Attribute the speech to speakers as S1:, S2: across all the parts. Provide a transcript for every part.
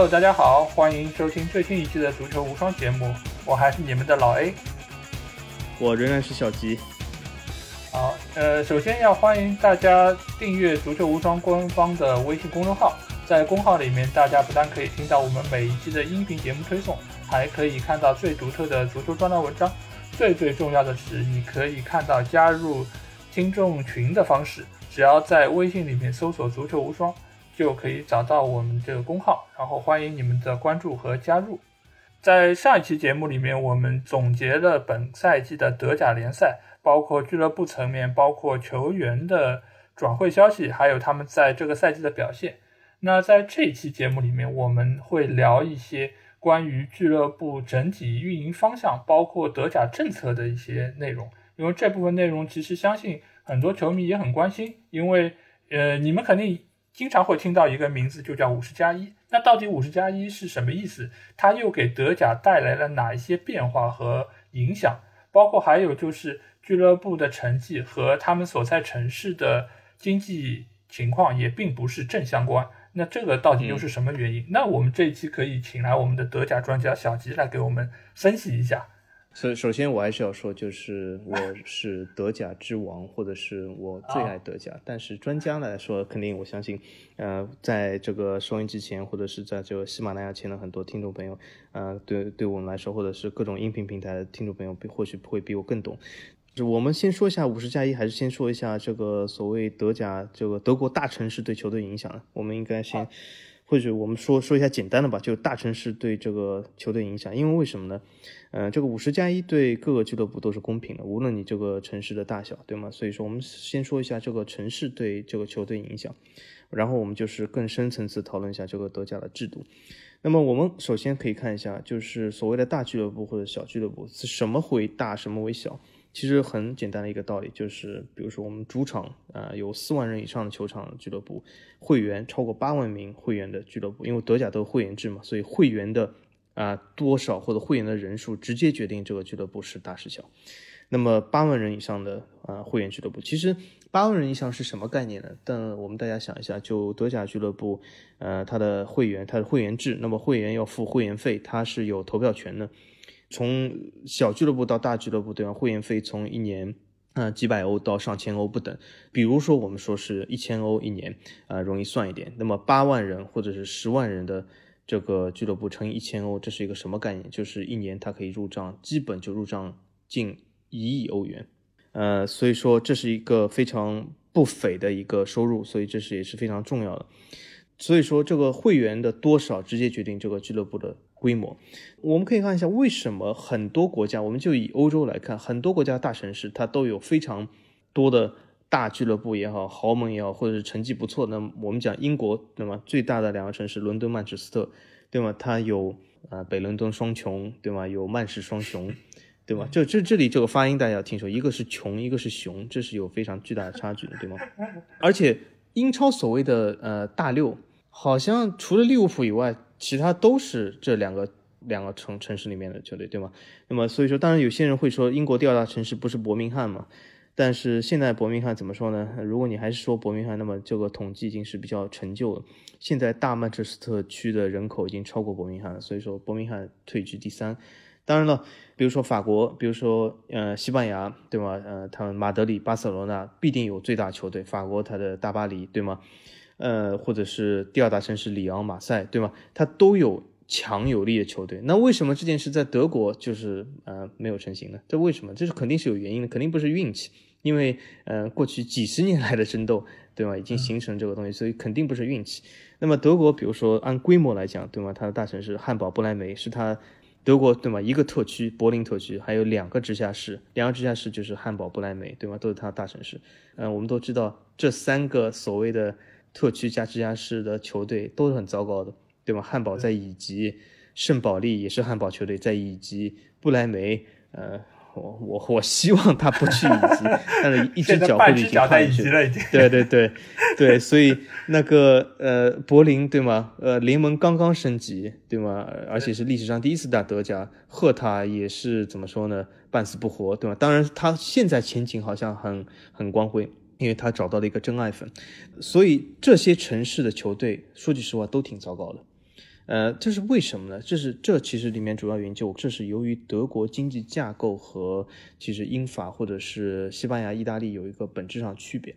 S1: Hello，大家好，欢迎收听最新一期的足球无双节目，我还是你们的老 A，
S2: 我仍然是小吉。
S1: 好，呃，首先要欢迎大家订阅足球无双官方的微信公众号，在公号里面，大家不但可以听到我们每一期的音频节目推送，还可以看到最独特的足球专栏文章。最最重要的是，你可以看到加入听众群的方式，只要在微信里面搜索“足球无双”。就可以找到我们这个公号，然后欢迎你们的关注和加入。在上一期节目里面，我们总结了本赛季的德甲联赛，包括俱乐部层面，包括球员的转会消息，还有他们在这个赛季的表现。那在这一期节目里面，我们会聊一些关于俱乐部整体运营方向，包括德甲政策的一些内容。因为这部分内容其实相信很多球迷也很关心，因为呃，你们肯定。经常会听到一个名字，就叫五十加一。那到底五十加一是什么意思？它又给德甲带来了哪一些变化和影响？包括还有就是俱乐部的成绩和他们所在城市的经济情况也并不是正相关。那这个到底又是什么原因？那我们这一期可以请来我们的德甲专家小吉来给我们分析一下。
S2: 首首先，我还是要说，就是我是德甲之王，或者是我最爱德甲。但是专家来说，肯定我相信，呃，在这个收音机前，或者是在这个喜马拉雅前的很多听众朋友，呃，对对我们来说，或者是各种音频平台的听众朋友，或许会比我更懂。就我们先说一下五十加一，还是先说一下这个所谓德甲这个德国大城市对球队影响呢？我们应该先。或者我们说说一下简单的吧，就大城市对这个球队影响，因为为什么呢？呃，这个五十加一对各个俱乐部都是公平的，无论你这个城市的大小，对吗？所以说，我们先说一下这个城市对这个球队影响，然后我们就是更深层次讨论一下这个德甲的制度。那么我们首先可以看一下，就是所谓的大俱乐部或者小俱乐部是什么为大，什么为小。其实很简单的一个道理，就是比如说我们主场啊有四万人以上的球场俱乐部，会员超过八万名会员的俱乐部，因为德甲都会员制嘛，所以会员的啊多少或者会员的人数直接决定这个俱乐部是大是小。那么八万人以上的啊会员俱乐部，其实八万人以上是什么概念呢？但我们大家想一下，就德甲俱乐部，呃，它的会员，它的会员制，那么会员要付会员费，它是有投票权的。从小俱乐部到大俱乐部，对吧？会员费从一年嗯几百欧到上千欧不等。比如说，我们说是一千欧一年啊，容易算一点。那么八万人或者是十万人的这个俱乐部乘以一千欧，这是一个什么概念？就是一年它可以入账，基本就入账近一亿欧元。呃，所以说这是一个非常不菲的一个收入，所以这是也是非常重要的。所以说，这个会员的多少直接决定这个俱乐部的。规模，我们可以看一下为什么很多国家，我们就以欧洲来看，很多国家大城市它都有非常多的大俱乐部也好，豪门也好，或者是成绩不错。那我们讲英国，那么？最大的两个城市伦敦、曼彻斯特，对吗？它有啊北伦敦双雄，对吗？有曼市双雄，对吗？这这这里这个发音大家要听说，一个是穷，一个是熊，这是有非常巨大的差距的，对吗？而且英超所谓的呃大六，好像除了利物浦以外。其他都是这两个两个城城市里面的球队，对吗？那么所以说，当然有些人会说，英国第二大城市不是伯明翰吗？但是现在伯明翰怎么说呢？如果你还是说伯明翰，那么这个统计已经是比较陈旧了。现在大曼彻斯特区的人口已经超过伯明翰了，所以说伯明翰退居第三。当然了，比如说法国，比如说呃西班牙，对吗？呃，他们马德里、巴塞罗那必定有最大球队，法国它的大巴黎，对吗？呃，或者是第二大城市里昂、马赛，对吗？它都有强有力的球队。那为什么这件事在德国就是呃没有成型呢？这为什么？这是肯定是有原因的，肯定不是运气。因为呃过去几十年来的争斗，对吗？已经形成这个东西，所以肯定不是运气。那么德国，比如说按规模来讲，对吗？它的大城市汉堡、不莱梅是它德国，对吗？一个特区柏林特区，还有两个直辖市，两个直辖市就是汉堡、不莱梅，对吗？都是它的大城市。嗯，我们都知道这三个所谓的。特区加直辖市的球队都是很糟糕的，对吗？汉堡在乙级，圣保利也是汉堡球队在乙级，不来梅，呃，我我我希望他不去乙级，但是一只脚会已经跨
S1: 去
S2: 了，已经。对对对对，所以那个呃柏林对吗？呃联盟刚刚升级对吗？而且是历史上第一次打德甲，赫塔也是怎么说呢？半死不活对吗？当然他现在前景好像很很光辉。因为他找到了一个真爱粉，所以这些城市的球队说句实话都挺糟糕的。呃，这是为什么呢？这是这其实里面主要原因就这是由于德国经济架构和其实英法或者是西班牙、意大利有一个本质上区别，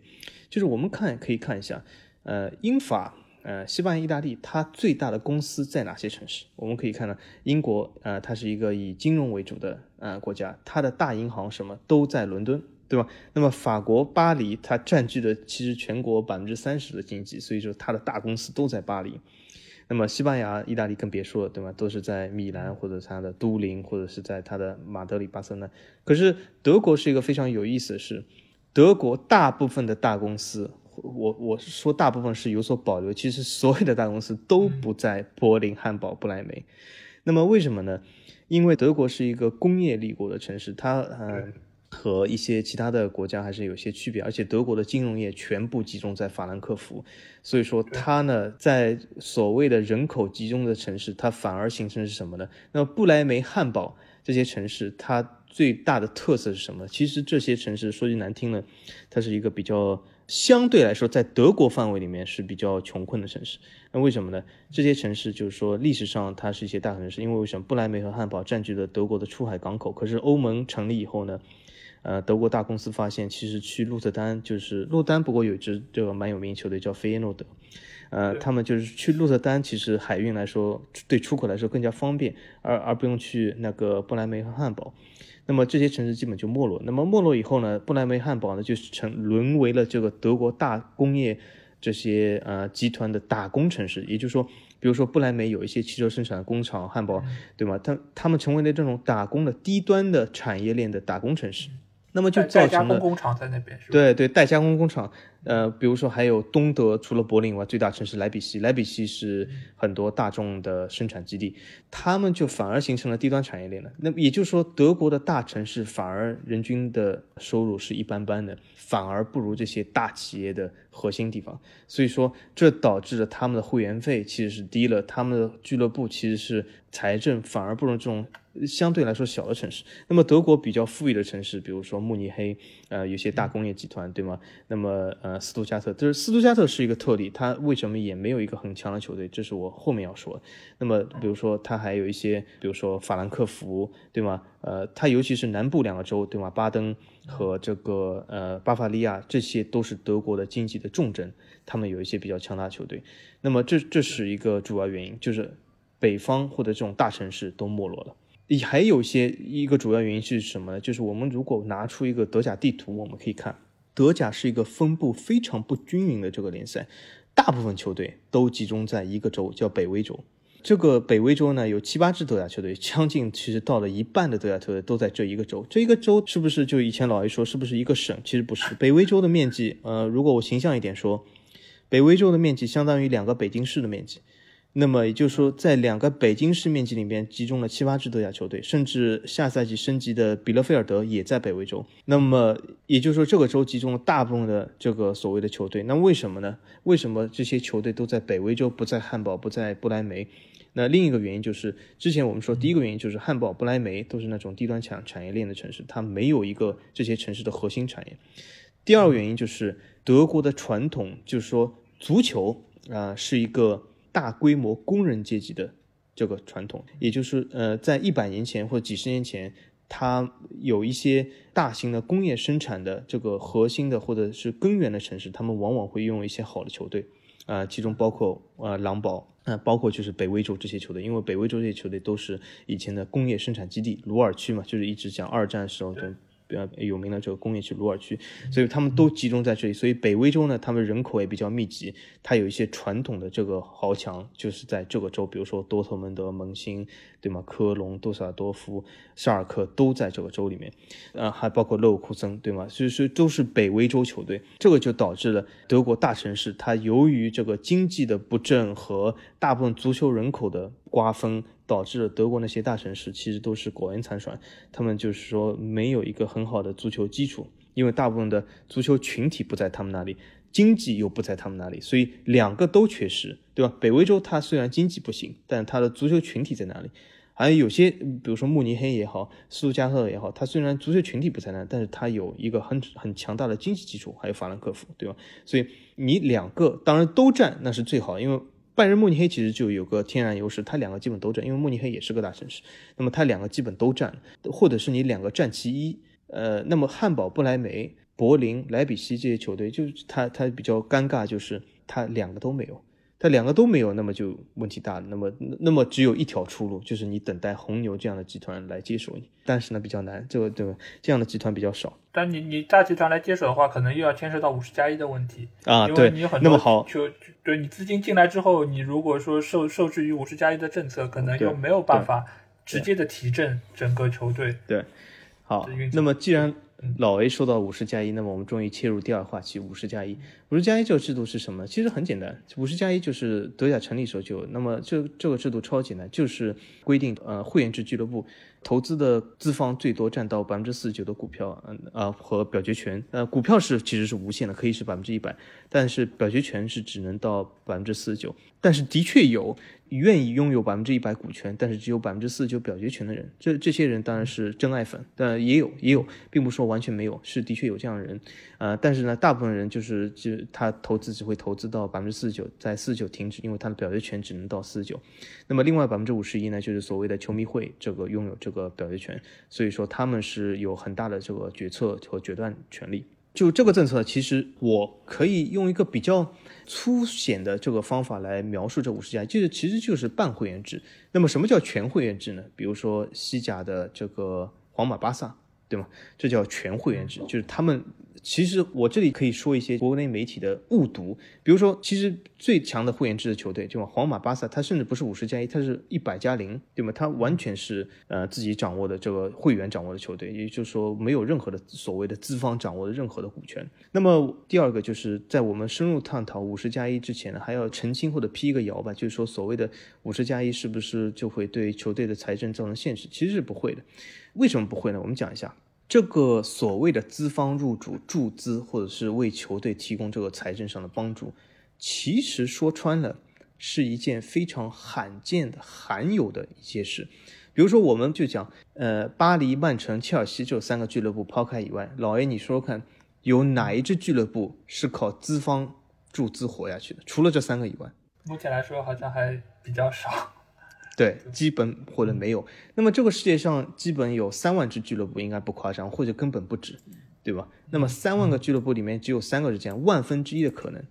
S2: 就是我们看可以看一下，呃，英法。呃，西班牙、意大利，它最大的公司在哪些城市？我们可以看到，英国，呃，它是一个以金融为主的呃国家，它的大银行什么都在伦敦，对吧？那么法国巴黎，它占据的其实全国百分之三十的经济，所以说它的大公司都在巴黎。那么西班牙、意大利更别说了，对吧？都是在米兰或者它的都灵，或者是在它的马德里、巴塞那。可是德国是一个非常有意思的是，德国大部分的大公司。我我是说，大部分是有所保留。其实所有的大公司都不在柏林、汉堡、不来梅。那么为什么呢？因为德国是一个工业立国的城市，它呃和一些其他的国家还是有些区别。而且德国的金融业全部集中在法兰克福，所以说它呢在所谓的人口集中的城市，它反而形成是什么呢？那么不来梅、汉堡这些城市，它最大的特色是什么？其实这些城市说句难听的，它是一个比较。相对来说，在德国范围里面是比较穷困的城市。那为什么呢？这些城市就是说，历史上它是一些大城市，因为为什么？不来梅和汉堡占据了德国的出海港口。可是欧盟成立以后呢，呃，德国大公司发现，其实去鹿特丹就是鹿丹，不过有一支这个蛮有名球队叫菲耶诺德，呃，他们就是去鹿特丹，其实海运来说对出口来说更加方便，而而不用去那个不莱梅和汉堡。那么这些城市基本就没落。那么没落以后呢，不莱梅、汉堡呢，就成沦为了这个德国大工业这些呃集团的打工城市。也就是说，比如说不莱梅有一些汽车生产的工厂，汉堡，对吗？他他们成为了这种打工的低端的产业链的打工城市。那么就造成了
S1: 工厂在那边，是吧
S2: 对对，代加工工厂。呃，比如说还有东德，除了柏林以外，最大城市莱比锡，莱比锡是很多大众的生产基地，他们就反而形成了低端产业链了。那也就是说，德国的大城市反而人均的收入是一般般的，反而不如这些大企业的核心地方。所以说，这导致了他们的会员费其实是低了，他们的俱乐部其实是财政反而不如这种相对来说小的城市。那么德国比较富裕的城市，比如说慕尼黑，呃，有些大工业集团，对吗？那么呃。斯图加特，就是斯图加特是一个特例，他为什么也没有一个很强的球队？这是我后面要说。那么，比如说他还有一些，比如说法兰克福，对吗？呃，他尤其是南部两个州，对吗？巴登和这个呃巴伐利亚，这些都是德国的经济的重镇，他们有一些比较强大的球队。那么这这是一个主要原因，就是北方或者这种大城市都没落了。也还有一些一个主要原因是什么呢？就是我们如果拿出一个德甲地图，我们可以看。德甲是一个分布非常不均匀的这个联赛，大部分球队都集中在一个州，叫北威州。这个北威州呢，有七八支德甲球队，将近其实到了一半的德甲球队都在这一个州。这一个州是不是就以前老一说是不是一个省？其实不是。北威州的面积，呃，如果我形象一点说，北威州的面积相当于两个北京市的面积。那么也就是说，在两个北京市面积里面集中了七八支德甲球队，甚至下赛季升级的比勒菲尔德也在北威州。那么也就是说，这个州集中了大部分的这个所谓的球队。那为什么呢？为什么这些球队都在北威州，不在汉堡，不在不来梅？那另一个原因就是，之前我们说第一个原因就是汉堡、不来梅都是那种低端产产业链的城市，它没有一个这些城市的核心产业。第二个原因就是德国的传统，就是说足球啊是一个。大规模工人阶级的这个传统，也就是呃，在一百年前或者几十年前，它有一些大型的工业生产的这个核心的或者是根源的城市，他们往往会用一些好的球队，啊，其中包括呃狼堡，啊，包括就是北威州这些球队，因为北威州这些球队都是以前的工业生产基地，鲁尔区嘛，就是一直讲二战时候的。比较有名的这个工业区鲁尔区，所以他们都集中在这里。所以北威州呢，他们人口也比较密集，它有一些传统的这个豪强，就是在这个州，比如说多特蒙德、蒙辛，对吗？科隆、杜塞尔多夫、沙尔克都在这个州里面，呃，还包括勒沃库森，对吗？所以说都是北威州球队，这个就导致了德国大城市，它由于这个经济的不振和大部分足球人口的瓜分。导致了德国那些大城市其实都是苟延残喘，他们就是说没有一个很好的足球基础，因为大部分的足球群体不在他们那里，经济又不在他们那里，所以两个都缺失，对吧？北威州它虽然经济不行，但它的足球群体在哪里？还有有些，比如说慕尼黑也好，斯图加特也好，它虽然足球群体不在那，但是它有一个很很强大的经济基础，还有法兰克福，对吧？所以你两个当然都占那是最好，因为。拜仁慕尼黑其实就有个天然优势，它两个基本都占，因为慕尼黑也是个大城市，那么它两个基本都占，或者是你两个占其一。呃，那么汉堡、不来梅、柏林、莱比锡这些球队，就是它它比较尴尬，就是它两个都没有。那两个都没有，那么就问题大了。那么，那么只有一条出路，就是你等待红牛这样的集团来接手你。但是呢，比较难，这个对吧这样的集团比较少。
S1: 但你你大集团来接手的话，可能又要牵涉到五十加一的问题
S2: 啊。对，
S1: 你有很
S2: 多那么好，
S1: 就对你资金进来之后，你如果说受受制于五十加一的政策，可能又没有办法直接的提振整个球队。
S2: 对，好，那么既然。老 A 说到五十加一，那么我们终于切入第二话题，五十加一。五十加一这个制度是什么？其实很简单，五十加一就是德甲成立时候就有。那么这这个制度超简单，就是规定呃会员制俱乐部投资的资方最多占到百分之四十九的股票，嗯啊和表决权。呃，股票是其实是无限的，可以是百分之一百，但是表决权是只能到百分之四十九。但是的确有。愿意拥有百分之一百股权，但是只有百分之四十九表决权的人，这这些人当然是真爱粉，但也有也有，并不说完全没有，是的确有这样的人，呃，但是呢，大部分人就是就他投资只会投资到百分之四十九，在四十九停止，因为他的表决权只能到四十九。那么另外百分之五十一呢，就是所谓的球迷会这个拥有这个个表决权，所以说他们是有很大的这个决策和决断权利。就这个政策，其实我可以用一个比较粗显的这个方法来描述这五十家，就是其实就是半会员制。那么什么叫全会员制呢？比如说西甲的这个皇马、巴萨，对吗？这叫全会员制，就是他们。其实我这里可以说一些国内媒体的误读，比如说，其实最强的会员制的球队，就皇马、巴萨，它甚至不是五十加一，它是一百加零，对吗？它完全是呃自己掌握的这个会员掌握的球队，也就是说没有任何的所谓的资方掌握的任何的股权。那么第二个就是在我们深入探讨五十加一之前呢，还要澄清或者辟一个谣吧，就是说所谓的五十加一是不是就会对球队的财政造成限制？其实是不会的。为什么不会呢？我们讲一下。这个所谓的资方入主注资，或者是为球队提供这个财政上的帮助，其实说穿了是一件非常罕见的、罕有的一些事。比如说，我们就讲，呃，巴黎、曼城、切尔西这三个俱乐部抛开以外，老 A，你说说看，有哪一支俱乐部是靠资方注资活下去的？除了这三个以外，
S1: 目前来说好像还比较少。
S2: 对，基本或者没有。那么这个世界上基本有三万支俱乐部，应该不夸张，或者根本不止，对吧？那么三万个俱乐部里面只有三个是这样，万分之一的可能。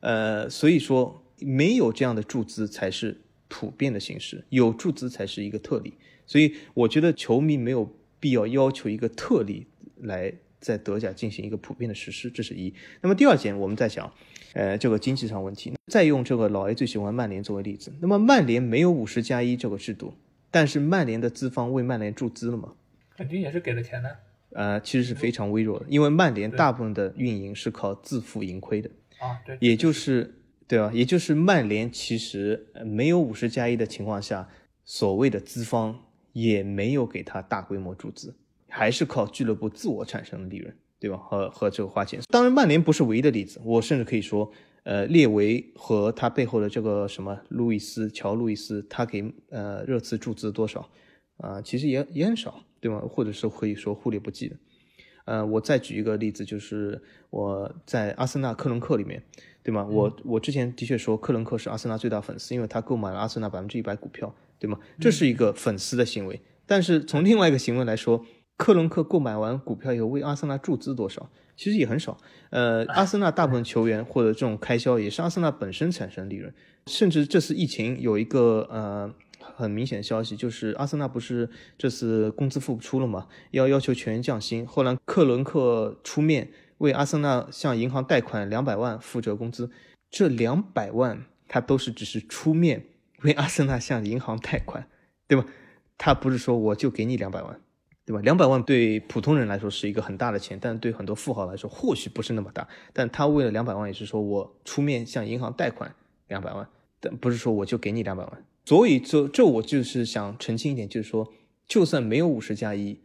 S2: 呃，所以说没有这样的注资才是普遍的形式，有注资才是一个特例。所以我觉得球迷没有必要要求一个特例来在德甲进行一个普遍的实施，这是一。那么第二点，我们在想。呃，这个经济上问题，再用这个老 A 最喜欢曼联作为例子。那么曼联没有五十加一这个制度，但是曼联的资方为曼联注资了吗？
S1: 肯定也是给了钱的。
S2: 呃，其实是非常微弱的，因为曼联大部分的运营是靠自负盈亏的。
S1: 啊，对，
S2: 也就是对吧？也就是曼联其实没有五十加一的情况下，所谓的资方也没有给他大规模注资，还是靠俱乐部自我产生的利润。对吧？和和这个花钱，当然曼联不是唯一的例子。我甚至可以说，呃，列维和他背后的这个什么路易斯乔路易斯，他给呃热刺注资多少啊？其实也也很少，对吗？或者是可以说忽略不计的。呃，我再举一个例子，就是我在阿森纳克伦克里面，对吗？我我之前的确说克伦克是阿森纳最大粉丝，因为他购买了阿森纳百分之一百股票，对吗？这是一个粉丝的行为。但是从另外一个行为来说。克伦克购买完股票以后为阿森纳注资多少？其实也很少。呃，阿森纳大部分球员或者这种开销也是阿森纳本身产生利润。甚至这次疫情有一个呃很明显的消息，就是阿森纳不是这次工资付不出了嘛？要要求全员降薪。后来克伦克出面为阿森纳向银行贷款两百万负责工资。这两百万他都是只是出面为阿森纳向银行贷款，对吧？他不是说我就给你两百万。对吧？两百万对普通人来说是一个很大的钱，但对很多富豪来说或许不是那么大。但他为了两百万，也是说我出面向银行贷款两百万，但不是说我就给你两百万。所以这这我就是想澄清一点，就是说，就算没有五十加一，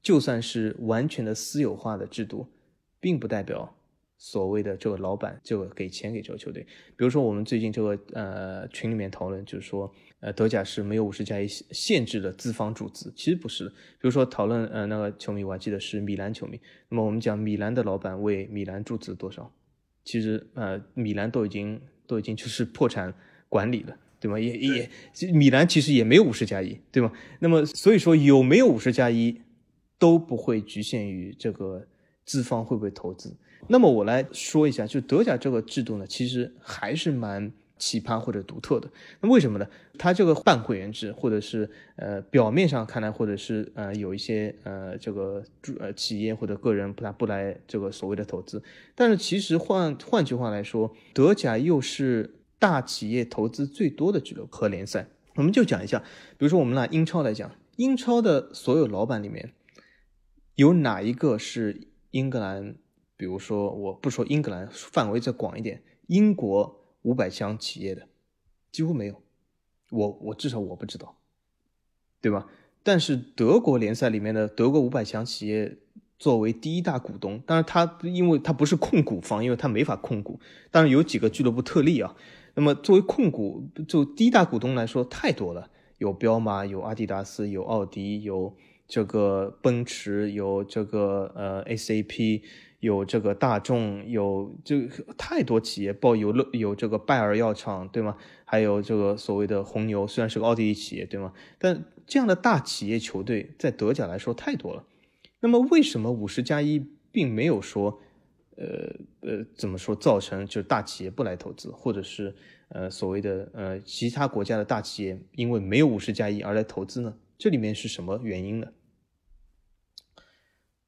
S2: 就算是完全的私有化的制度，并不代表。所谓的这个老板就给钱给这个球队，比如说我们最近这个呃群里面讨论，就是说呃德甲是没有五十加一限制的资方注资，其实不是的。比如说讨论呃那个球迷，我还记得是米兰球迷，那么我们讲米兰的老板为米兰注资多少，其实呃米兰都已经都已经就是破产管理了，对吗？也也米兰其实也没有五十加一，对吗？那么所以说有没有五十加一都不会局限于这个资方会不会投资。那么我来说一下，就德甲这个制度呢，其实还是蛮。奇葩或者独特的，那为什么呢？它这个半会员制，或者是呃表面上看来，或者是呃有一些呃这个呃企业或者个人不来不来这个所谓的投资，但是其实换换句话来说，德甲又是大企业投资最多的俱乐部和联赛。我们就讲一下，比如说我们拿英超来讲，英超的所有老板里面，有哪一个是英格兰？比如说我不说英格兰，范围再广一点，英国。五百强企业的几乎没有，我我至少我不知道，对吧？但是德国联赛里面的德国五百强企业作为第一大股东，当然他因为他不是控股方，因为他没法控股。当然有几个俱乐部特例啊。那么作为控股就第一大股东来说，太多了，有彪马，有阿迪达斯，有奥迪，有这个奔驰，有这个呃 SAP。有这个大众，有这个太多企业，包有乐有这个拜耳药厂，对吗？还有这个所谓的红牛，虽然是个奥地利企业，对吗？但这样的大企业球队在德甲来说太多了。那么为什么五十加一并没有说，呃呃，怎么说造成就是大企业不来投资，或者是呃所谓的呃其他国家的大企业因为没有五十加一而来投资呢？这里面是什么原因呢？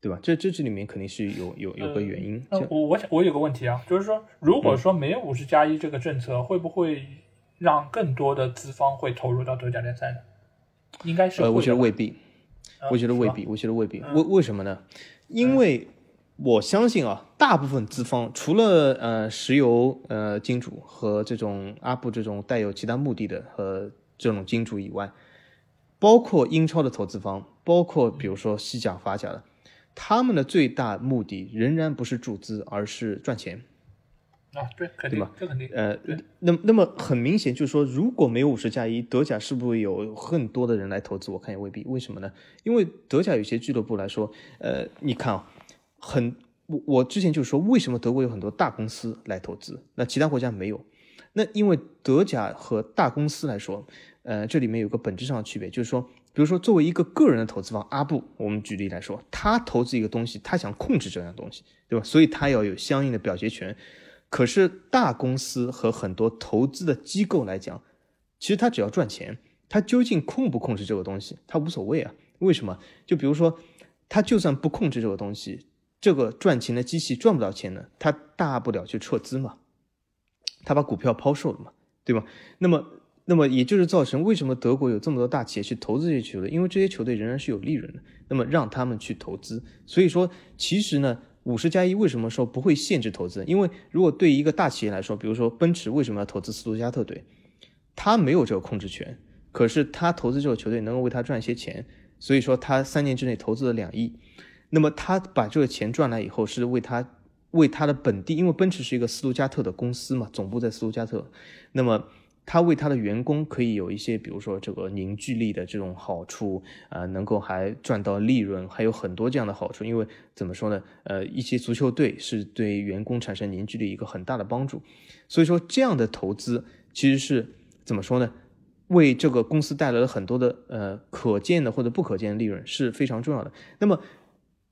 S2: 对吧？这这这里面肯定是有有有个原因。
S1: 那我我想我有个问题啊，就是说，如果说没有五十加一这个政策，会不会让更多的资方会投入到德甲联赛呢？应该是。
S2: 呃，我觉得未必，我觉得未必，我觉得未必。为为什么呢？因为我相信啊，大部分资方除了呃石油呃金主和这种阿布这种带有其他目的的和这种金主以外，包括英超的投资方，包括比如说西甲、法甲的。他们的最大目的仍然不是注资，而是赚钱。
S1: 啊，对，肯定，这肯定。
S2: 呃，那那么很明显就是说，如果没有五十加一，德甲是不是有更多的人来投资？我看也未必。为什么呢？因为德甲有些俱乐部来说，呃，你看啊，很我我之前就说，为什么德国有很多大公司来投资，那其他国家没有？那因为德甲和大公司来说，呃，这里面有个本质上的区别，就是说。比如说，作为一个个人的投资方，阿布，我们举例来说，他投资一个东西，他想控制这样东西，对吧？所以他要有相应的表决权。可是大公司和很多投资的机构来讲，其实他只要赚钱，他究竟控不控制这个东西，他无所谓啊。为什么？就比如说，他就算不控制这个东西，这个赚钱的机器赚不到钱呢，他大不了就撤资嘛，他把股票抛售了嘛，对吧？那么。那么也就是造成为什么德国有这么多大企业去投资这些球队，因为这些球队仍然是有利润的。那么让他们去投资，所以说其实呢，五十加一为什么说不会限制投资？因为如果对一个大企业来说，比如说奔驰为什么要投资斯图加特队，他没有这个控制权，可是他投资这个球队能够为他赚一些钱，所以说他三年之内投资了两亿，那么他把这个钱赚来以后是为他为他的本地，因为奔驰是一个斯图加特的公司嘛，总部在斯图加特，那么。他为他的员工可以有一些，比如说这个凝聚力的这种好处啊，能够还赚到利润，还有很多这样的好处。因为怎么说呢？呃，一些足球队是对员工产生凝聚力一个很大的帮助。所以说，这样的投资其实是怎么说呢？为这个公司带来了很多的呃可见的或者不可见的利润是非常重要的。那么，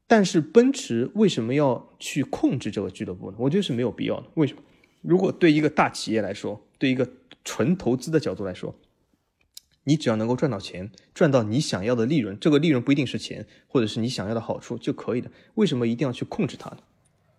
S2: 但是奔驰为什么要去控制这个俱乐部呢？我觉得是没有必要的。为什么？如果对一个大企业来说，对一个纯投资的角度来说，你只要能够赚到钱，赚到你想要的利润，这个利润不一定是钱，或者是你想要的好处就可以了。为什么一定要去控制它呢？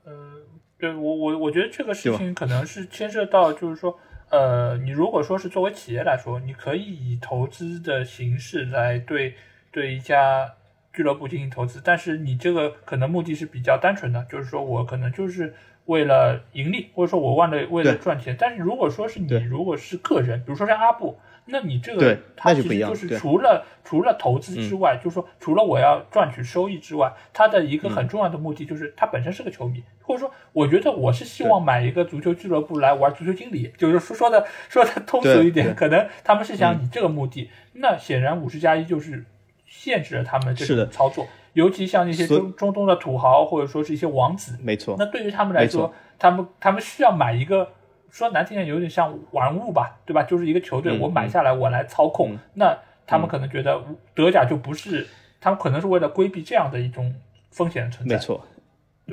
S1: 呃，对我我我觉得这个事情可能是牵涉到，就是说，呃，你如果说是作为企业来说，你可以以投资的形式来对对一家俱乐部进行投资，但是你这个可能目的是比较单纯的，就是说我可能就是。为了盈利，或者说我为了为了赚钱，但是如果说是你如果是个人，比如说像阿布，那你这个他其实就是除了除了投资之外，就是说除了我要赚取收益之外，他的一个很重要的目的就是他本身是个球迷，或者说我觉得我是希望买一个足球俱乐部来玩足球经理，就是说说的说的通俗一点，可能他们是想以这个目的，那显然五十加一就是限制了他们这种操作。尤其像那些中中东的土豪，或者说是一些王子，
S2: 没错。
S1: 那对于他们来说，他们他们需要买一个说难听点，有点像玩物吧，对吧？就是一个球队，
S2: 嗯
S1: 我买下来，我来操控。
S2: 嗯
S1: 那他们可能觉得德甲就不是，他们可能是为了规避这样的一种风险存在。
S2: 没，错。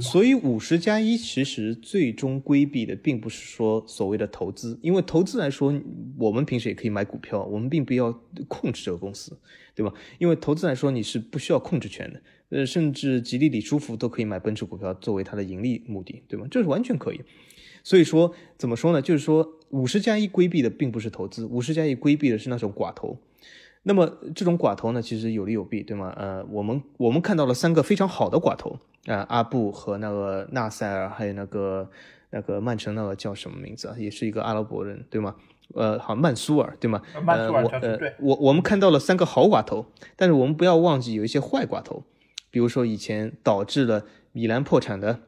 S2: 所以五十加一其实最终规避的并不是说所谓的投资，因为投资来说，我们平时也可以买股票，我们并不要控制这个公司，对吧？因为投资来说你是不需要控制权的，呃，甚至吉利、李书福都可以买奔驰股票作为它的盈利目的，对吗？这是完全可以。所以说怎么说呢？就是说五十加一规避的并不是投资，五十加一规避的是那种寡头。那么这种寡头呢，其实有利有弊，对吗？呃，我们我们看到了三个非常好的寡头啊、阿布和那个纳塞尔，还有那个那个曼城那个叫什么名字啊？也是一个阿拉伯人，对吗？呃，好，曼苏尔，对吗？
S1: 曼苏尔
S2: 呃、我呃
S1: 教授对，
S2: 我我们看到了三个好寡头，但是我们不要忘记有一些坏寡头，比如说以前导致了米兰破产的，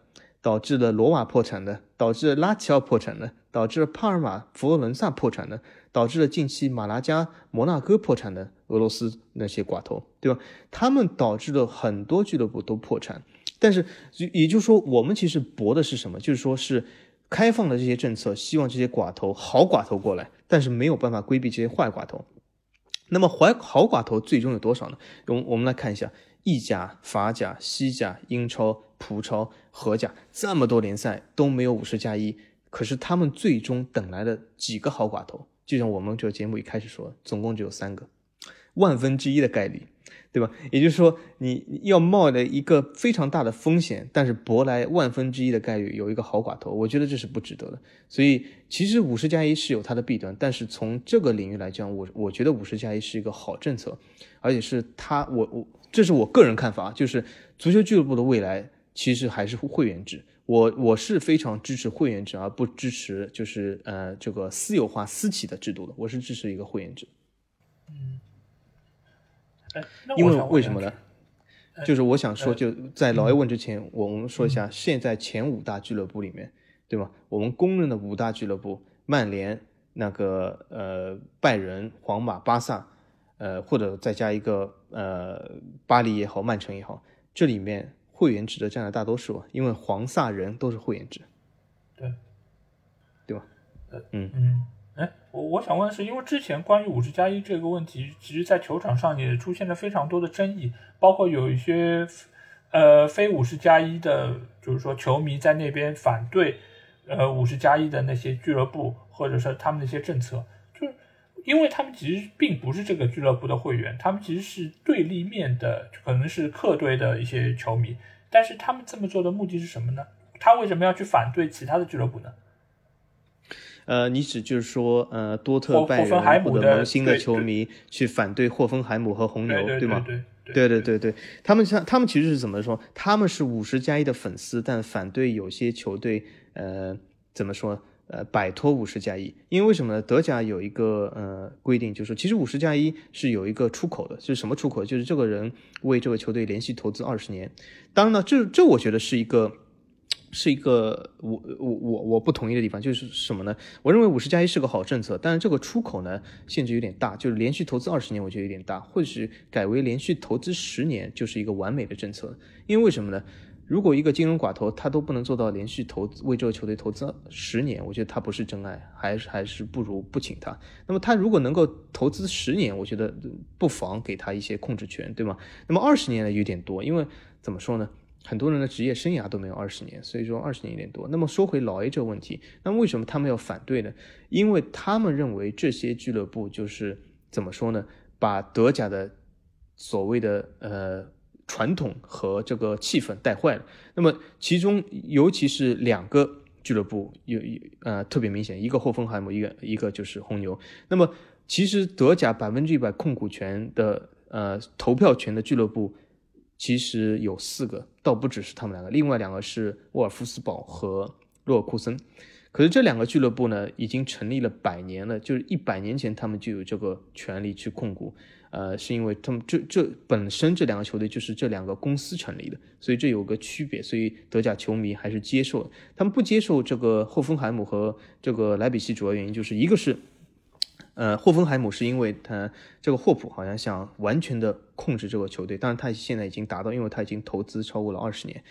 S2: 导致了罗马破产的，导致了拉齐奥破产的，导致帕尔马、佛罗伦萨破产的，导致了近期马拉加、摩纳哥破产的俄罗斯那些寡头，对吧？他们导致了很多俱乐部都破产。但是也就是说，我们其实搏的是什么？就是说是开放的这些政策，希望这些寡头好寡头过来，但是没有办法规避这些坏寡头。那么坏好寡头最终有多少呢？我们我们来看一下意甲、法甲、西甲、英超、葡超、荷甲这么多联赛都没有五十加一，可是他们最终等来了几个好寡头？就像我们这个节目一开始说，总共只有三个，万分之一的概率，对吧？也就是说，你要冒的一个非常大的风险，但是博来万分之一的概率有一个好寡头，我觉得这是不值得的。所以，其实五十加一是有它的弊端，但是从这个领域来讲，我我觉得五十加一是一个好政策，而且是它，我我这是我个人看法，就是足球俱乐部的未来其实还是会员制。我我是非常支持会员制，而不支持就是呃这个私有化私企的制度的。我是支持一个会员制。
S1: 哎，
S2: 因为为什么呢？就是我想说，
S1: 呃
S2: 就在老 A 问之前，我们说一下现在前五大俱乐部里面，对吧？我们公认的五大俱乐部，曼联、那个呃拜仁、皇马、巴萨，呃或者再加一个呃巴黎也好，曼城也好，这里面会员制的占了大多数，因为黄萨人都是会员制，
S1: 对，
S2: 对吧？
S1: 嗯。嗯，哎，我我想问的是，因为之前关于五十加一这个问题，其实在球场上也出现了非常多的争议，包括有一些呃非五十加一的，就是说球迷在那边反对呃五十加一的那些俱乐部，或者是他们的一些政策，就是因为他们其实并不是这个俱乐部的会员，他们其实是对立面的，可能是客队的一些球迷，但是他们这么做的目的是什么呢？他为什么要去反对其他的俱乐部呢？
S2: 呃，你指就是说，呃，多特、
S1: 霍
S2: 拜
S1: 霍芬海
S2: 仁或者蒙辛的球迷去反对霍芬海姆和红牛，
S1: 对对
S2: 吗？
S1: 对
S2: 对对对对，他们像他们其实是怎么说？他们是五十加一的粉丝，但反对有些球队，呃，怎么说？呃，摆脱五十加一，因为为什么呢？德甲有一个呃规定，就是，其实五十加一是有一个出口的，就是什么出口？就是这个人为这个球队连续投资二十年。当然呢，这这我觉得是一个。是一个我我我我不同意的地方，就是什么呢？我认为五十加一是个好政策，但是这个出口呢限制有点大，就是连续投资二十年，我觉得有点大，或许改为连续投资十年就是一个完美的政策。因为为什么呢？如果一个金融寡头他都不能做到连续投资为这个球队投资十年，我觉得他不是真爱，还是还是不如不请他。那么他如果能够投资十年，我觉得不妨给他一些控制权，对吗？那么二十年呢有点多，因为怎么说呢？很多人的职业生涯都没有二十年，所以说二十年有点多。那么说回老 A 这个问题，那么为什么他们要反对呢？因为他们认为这些俱乐部就是怎么说呢？把德甲的所谓的呃传统和这个气氛带坏了。那么其中尤其是两个俱乐部有有呃特别明显，一个霍芬海姆，一个一个就是红牛。那么其实德甲百分之一百控股权的呃投票权的俱乐部。其实有四个，倒不只是他们两个，另外两个是沃尔夫斯堡和洛尔库森。可是这两个俱乐部呢，已经成立了百年了，就是一百年前他们就有这个权利去控股。呃，是因为他们这这本身这两个球队就是这两个公司成立的，所以这有个区别，所以德甲球迷还是接受。他们不接受这个霍芬海姆和这个莱比锡，主要原因就是一个是。呃，霍芬海姆是因为他这个霍普好像想完全的控制这个球队，当然他现在已经达到，因为他已经投资超过了二十年。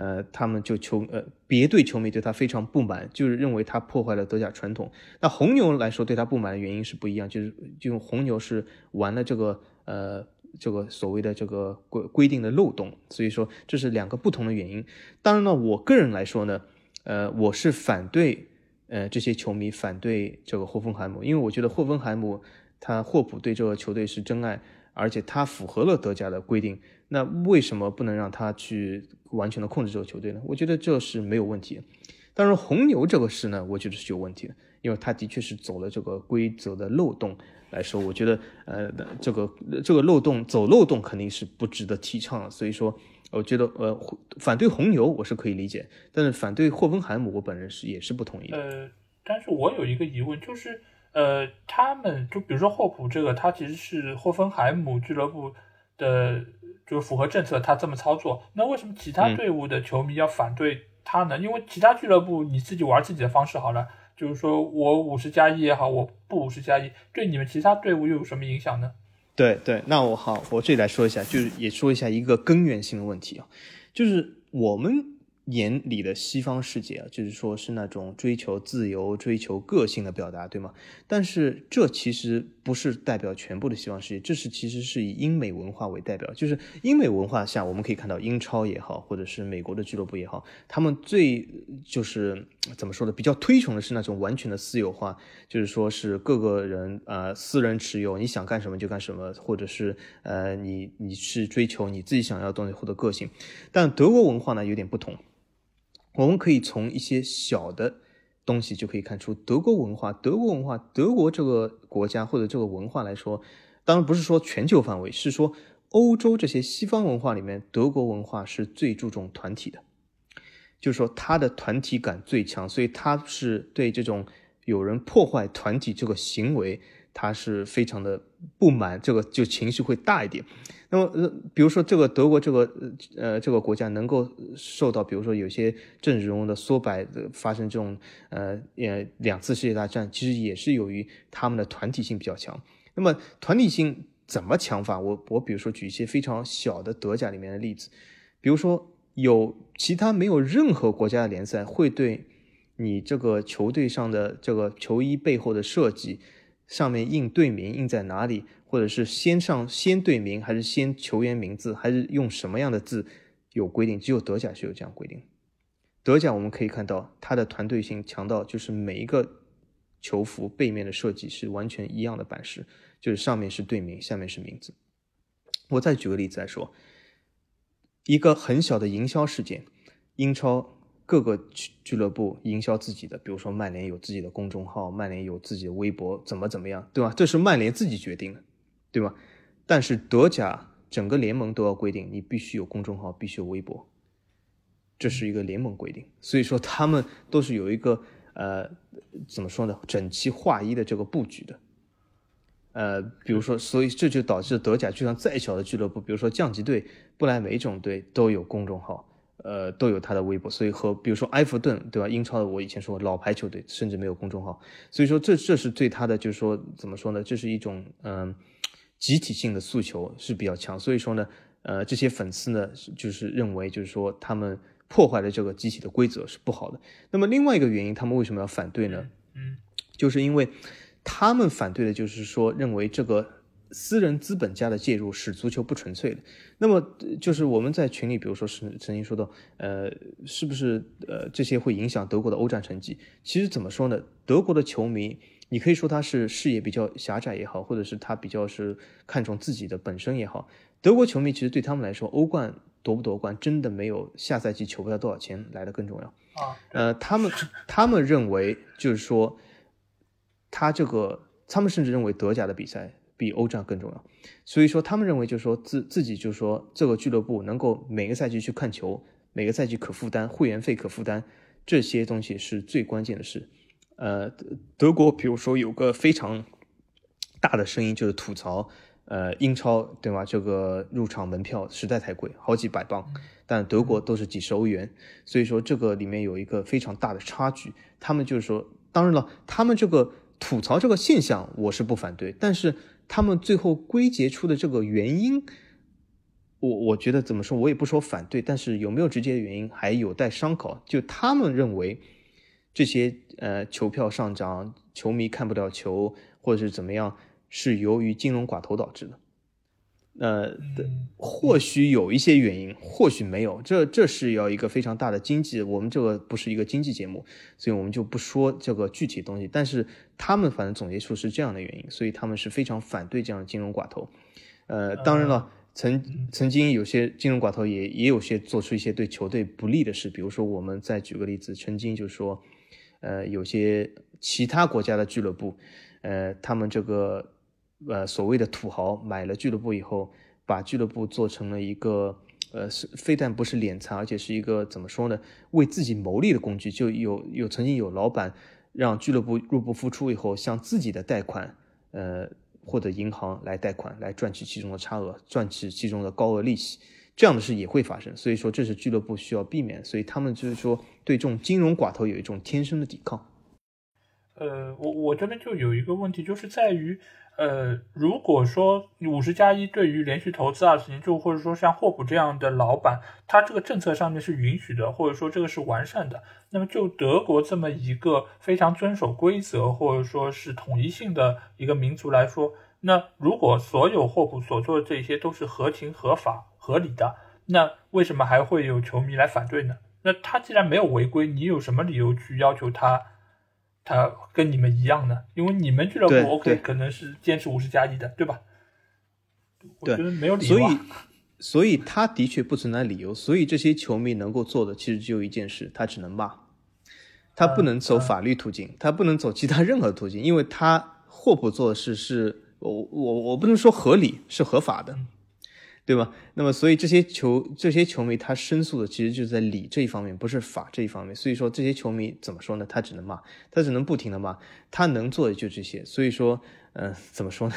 S2: 呃，他们就球呃别队球迷对他非常不满，就是认为他破坏了德甲传统。那红牛来说对他不满的原因是不一样，就是就红牛是玩了这个呃这个所谓的这个规规定的漏洞，所以说这是两个不同的原因。当然了，我个人来说呢，呃，我是反对呃这些球迷反对这个霍芬海姆，因为我觉得霍芬海姆他霍普对这个球队是真爱。而且他符合了德甲的规定，那为什么不能让他去完全的控制这个球队呢？我觉得这是没有问题。但是红牛这个事呢，我觉得是有问题的，因为他的确是走了这个规则的漏洞来说，我觉得呃，这个这个漏洞走漏洞肯定是不值得提倡的。所以说，我觉得呃，反对红牛我是可以理解，但是反对霍芬海姆，我本人是也是不同意。
S1: 呃，但是我有一个疑问就是。呃，他们就比如说霍普这个，他其实是霍芬海姆俱乐部的，就是符合政策，他这么操作。那为什么其他队伍的球迷要反对他呢？因为其他俱乐部你自己玩自己的方式好了，就是说我五十加一也好，我不五十加一，对你们其他队伍又有什么影响呢？
S2: 对对，那我好，我这里来说一下，就是也说一下一个根源性的问题啊，就是我们。眼里的西方世界啊，就是说是那种追求自由、追求个性的表达，对吗？但是这其实不是代表全部的西方世界，这是其实是以英美文化为代表。就是英美文化下，我们可以看到英超也好，或者是美国的俱乐部也好，他们最就是怎么说呢？比较推崇的是那种完全的私有化，就是说是各个人呃私人持有，你想干什么就干什么，或者是呃你你是追求你自己想要的东西或者个性。但德国文化呢有点不同。我们可以从一些小的东西就可以看出德国文化。德国文化，德国这个国家或者这个文化来说，当然不是说全球范围，是说欧洲这些西方文化里面，德国文化是最注重团体的，就是说他的团体感最强，所以他是对这种有人破坏团体这个行为。他是非常的不满，这个就情绪会大一点。那么，呃，比如说这个德国这个呃这个国家能够受到，比如说有些政治人物的缩摆，发生这种呃呃两次世界大战，其实也是由于他们的团体性比较强。那么团体性怎么强法？我我比如说举一些非常小的德甲里面的例子，比如说有其他没有任何国家的联赛会对你这个球队上的这个球衣背后的设计。上面印队名印在哪里，或者是先上先队名，还是先球员名字，还是用什么样的字有规定？只有德甲是有这样规定。德甲我们可以看到，它的团队性强到就是每一个球服背面的设计是完全一样的版式，就是上面是队名，下面是名字。我再举个例子来说，一个很小的营销事件，英超。各个俱俱乐部营销自己的，比如说曼联有自己的公众号，曼联有自己的微博，怎么怎么样，对吧？这是曼联自己决定的，对吧？但是德甲整个联盟都要规定，你必须有公众号，必须有微博，这是一个联盟规定。所以说他们都是有一个呃，怎么说呢？整齐划一的这个布局的。呃，比如说，所以这就导致德甲就算再小的俱乐部，比如说降级队不来梅这种队，都有公众号。呃，都有他的微博，所以和比如说埃弗顿，对吧？英超的我以前说老牌球队，甚至没有公众号，所以说这这是对他的就是说怎么说呢？这是一种嗯集体性的诉求是比较强，所以说呢，呃，这些粉丝呢就是认为就是说他们破坏了这个集体的规则是不好的。那么另外一个原因，他们为什么要反对呢？
S1: 嗯，
S2: 就是因为他们反对的就是说认为这个。私人资本家的介入使足球不纯粹的，那么就是我们在群里，比如说是曾经说到，呃，是不是呃这些会影响德国的欧战成绩？其实怎么说呢？德国的球迷，你可以说他是视野比较狭窄也好，或者是他比较是看重自己的本身也好，德国球迷其实对他们来说，欧冠夺不夺冠真的没有下赛季球票多少钱来的更重要
S1: 啊。
S2: 呃，他们他们认为就是说，他这个他们甚至认为德甲的比赛。比欧战更重要，所以说他们认为就是说自自己就是说这个俱乐部能够每个赛季去看球，每个赛季可负担会员费可负担，这些东西是最关键的事。呃，德国比如说有个非常大的声音就是吐槽，呃，英超对吧？这个入场门票实在太贵，好几百磅，但德国都是几十欧元，所以说这个里面有一个非常大的差距。他们就是说，当然了，他们这个吐槽这个现象我是不反对，但是。他们最后归结出的这个原因，我我觉得怎么说，我也不说反对，但是有没有直接的原因还有待商考。就他们认为这些呃球票上涨，球迷看不了球，或者是怎么样，是由于金融寡头导致的。呃，或许有一些原因，或许没有。这这是要一个非常大的经济，我们这个不是一个经济节目，所以我们就不说这个具体东西。但是他们反正总结出是这样的原因，所以他们是非常反对这样的金融寡头。呃，当然了。曾曾经有些金融寡头也也有些做出一些对球队不利的事，比如说我们再举个例子，曾经就说，呃，有些其他国家的俱乐部，呃，他们这个呃所谓的土豪买了俱乐部以后，把俱乐部做成了一个呃是非但不是敛财，而且是一个怎么说呢，为自己谋利的工具。就有有曾经有老板让俱乐部入不敷出以后，向自己的贷款，呃。或者银行来贷款来赚取其中的差额，赚取其中的高额利息，这样的事也会发生。所以说，这是俱乐部需要避免。所以他们就是说，对这种金融寡头有一种天生的抵抗。
S1: 呃，我我这边就有一个问题，就是在于，呃，如果说五十加一对于连续投资二十年，就或者说像霍普这样的老板，他这个政策上面是允许的，或者说这个是完善的，那么就德国这么一个非常遵守规则或者说是统一性的一个民族来说，那如果所有霍普所做的这些都是合情合法合理的，那为什么还会有球迷来反对呢？那他既然没有违规，你有什么理由去要求他？他跟你们一样的，因为你们俱乐部 OK 可能是坚持五十加一的，对吧？我觉得没有理
S2: 由。所以，所以他的确不存在理由。所以这些球迷能够做的，其实只有一件事：他只能骂，他不能走法律途径，他不能走其他任何途径，因为他霍普做的事是我我我不能说合理，是合法的。对吧？那么，所以这些球这些球迷他申诉的其实就是在理这一方面，不是法这一方面。所以说，这些球迷怎么说呢？他只能骂，他只能不停的骂，他能做的就这些。所以说，嗯，怎么说呢？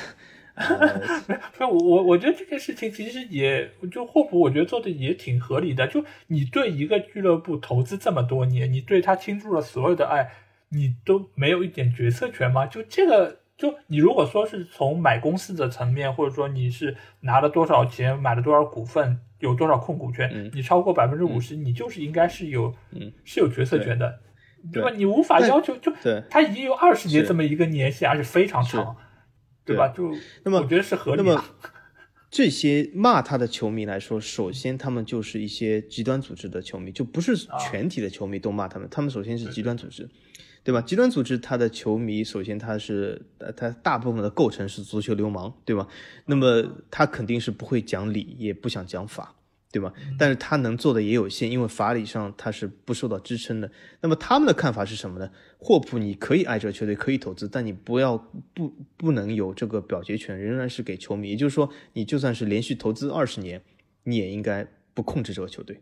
S1: 呃，我我我觉得这件事情其实也就霍普，我觉得做的也挺合理的。就你对一个俱乐部投资这么多年，你对他倾注了所有的爱，你都没有一点决策权吗？就这个。就你如果说是从买公司的层面，或者说你是拿了多少钱买了多少股份，有多少控股权，你超过百分之五十，你就是应该是有，是有决策权的，对。吧？你无法要求，就他已经有二十年这么一个年限，而且非常长，对吧？就
S2: 那么
S1: 我觉得是合理
S2: 的。这些骂他的球迷来说，首先他们就是一些极端组织的球迷，就不是全体的球迷都骂他们，他们首先是极端组织。对吧？极端组织它的球迷，首先它是，它大部分的构成是足球流氓，对吧？那么他肯定是不会讲理，也不想讲法，对吧？但是他能做的也有限，因为法理上他是不受到支撑的。那么他们的看法是什么呢？霍普你可以爱这个球队，可以投资，但你不要不不能有这个表决权，仍然是给球迷。也就是说，你就算是连续投资二十年，你也应该不控制这个球队。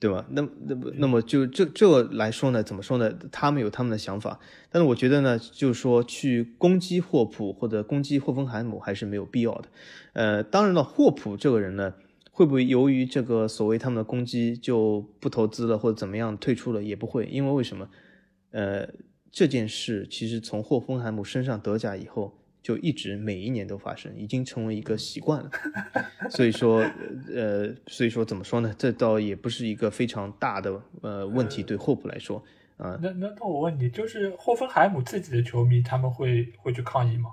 S2: 对吧？那那么那么就这这来说呢，怎么说呢？他们有他们的想法，但是我觉得呢，就是说去攻击霍普或者攻击霍芬海姆还是没有必要的。呃，当然了，霍普这个人呢，会不会由于这个所谓他们的攻击就不投资了或者怎么样退出了？也不会，因为为什么？呃，这件事其实从霍芬海姆身上得甲以后。就一直每一年都发生，已经成为一个习惯了。所以说，呃，所以说怎么说呢？这倒也不是一个非常大的呃问题，对霍普来说啊。
S1: 那那那我问你，就是霍芬海姆自己的球迷他们会会去抗议吗？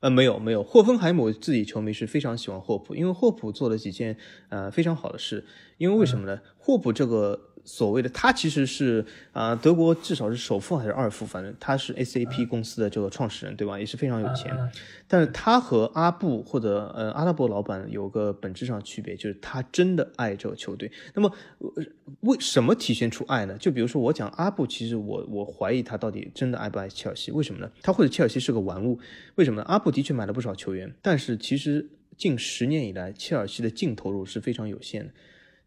S2: 呃，没有没有，霍芬海姆自己球迷是非常喜欢霍普，因为霍普做了几件呃非常好的事。因为为什么呢？霍普这个。所谓的他其实是啊，德国至少是首富还是二富，反正他是 SAP 公司的这个创始人，对吧？也是非常有钱。但是他和阿布或者呃阿拉伯老板有个本质上区别，就是他真的爱这个球队。那么为什么体现出爱呢？就比如说我讲阿布，其实我我怀疑他到底真的爱不爱切尔西？为什么呢？他或者切尔西是个玩物？为什么呢？阿布的确买了不少球员，但是其实近十年以来，切尔西的净投入是非常有限的。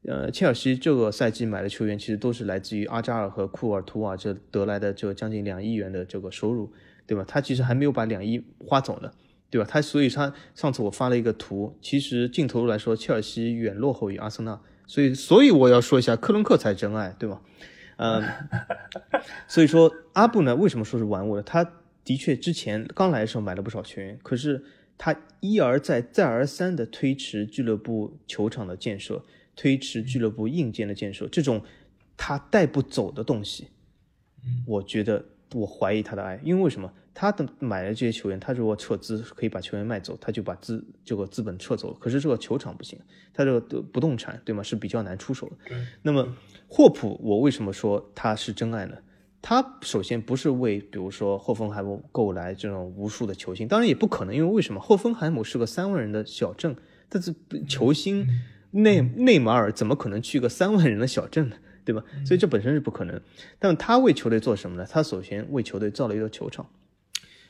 S2: 呃，切尔西这个赛季买的球员其实都是来自于阿扎尔和库尔图瓦这得来的这将近两亿元的这个收入，对吧？他其实还没有把两亿花走呢，对吧？他所以他上次我发了一个图，其实净投入来说，切尔西远落后于阿森纳，所以所以我要说一下，克伦克才真爱，对吧？嗯，所以说阿布呢，为什么说是玩物呢？他的确之前刚来的时候买了不少球员，可是他一而再、再而三的推迟俱乐部球场的建设，推迟俱乐部硬件的建设，这种他带不走的东西，我觉得我怀疑他的爱，因为为什么？他的买了这些球员，他如果撤资可以把球员卖走，他就把资这个资本撤走了。可是这个球场不行，他这个不动产对吗？是比较难出手的。那么霍普，我为什么说他是真爱呢？他首先不是为比如说霍芬海姆购来这种无数的球星，当然也不可能，因为为什么？霍芬海姆是个三万人的小镇，但是球星内内马尔怎么可能去个三万人的小镇呢？对吧？所以这本身是不可能。但他为球队做什么呢？他首先为球队造了一个球场。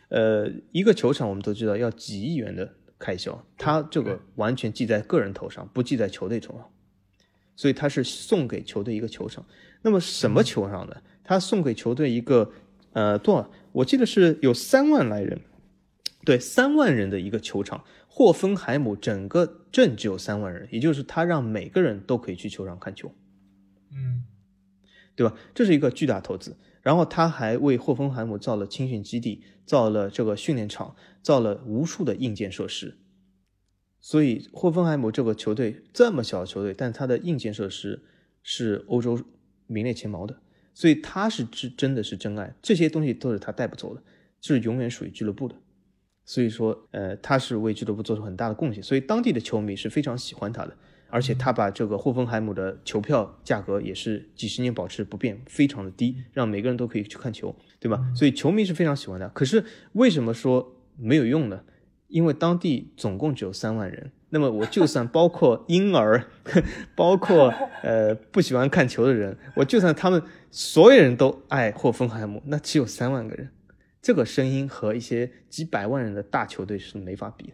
S2: 呃，一个球场我们都知道要几亿元的开销，他这个完全记在个人头上，不记在球队头上，所以他是送给球队一个球场。那么什么球场呢？他送给球队一个呃多少？我记得是有三万来人，对，三万人的一个球场。霍芬海姆整个镇只有三万人，也就是他让每个人都可以去球场看球，
S1: 嗯，
S2: 对吧？这是一个巨大投资。然后他还为霍芬海姆造了青训基地，造了这个训练场，造了无数的硬件设施。所以霍芬海姆这个球队这么小的球队，但他的硬件设施是欧洲名列前茅的。所以他是真真的是真爱，这些东西都是他带不走的，是永远属于俱乐部的。所以说，呃，他是为俱乐部做出很大的贡献，所以当地的球迷是非常喜欢他的。而且他把这个霍芬海姆的球票价格也是几十年保持不变，非常的低，让每个人都可以去看球，对吧？所以球迷是非常喜欢的。可是为什么说没有用呢？因为当地总共只有三万人，那么我就 算包括婴儿，包括呃不喜欢看球的人，我就算他们所有人都爱霍芬海姆，那只有三万个人，这个声音和一些几百万人的大球队是没法比的。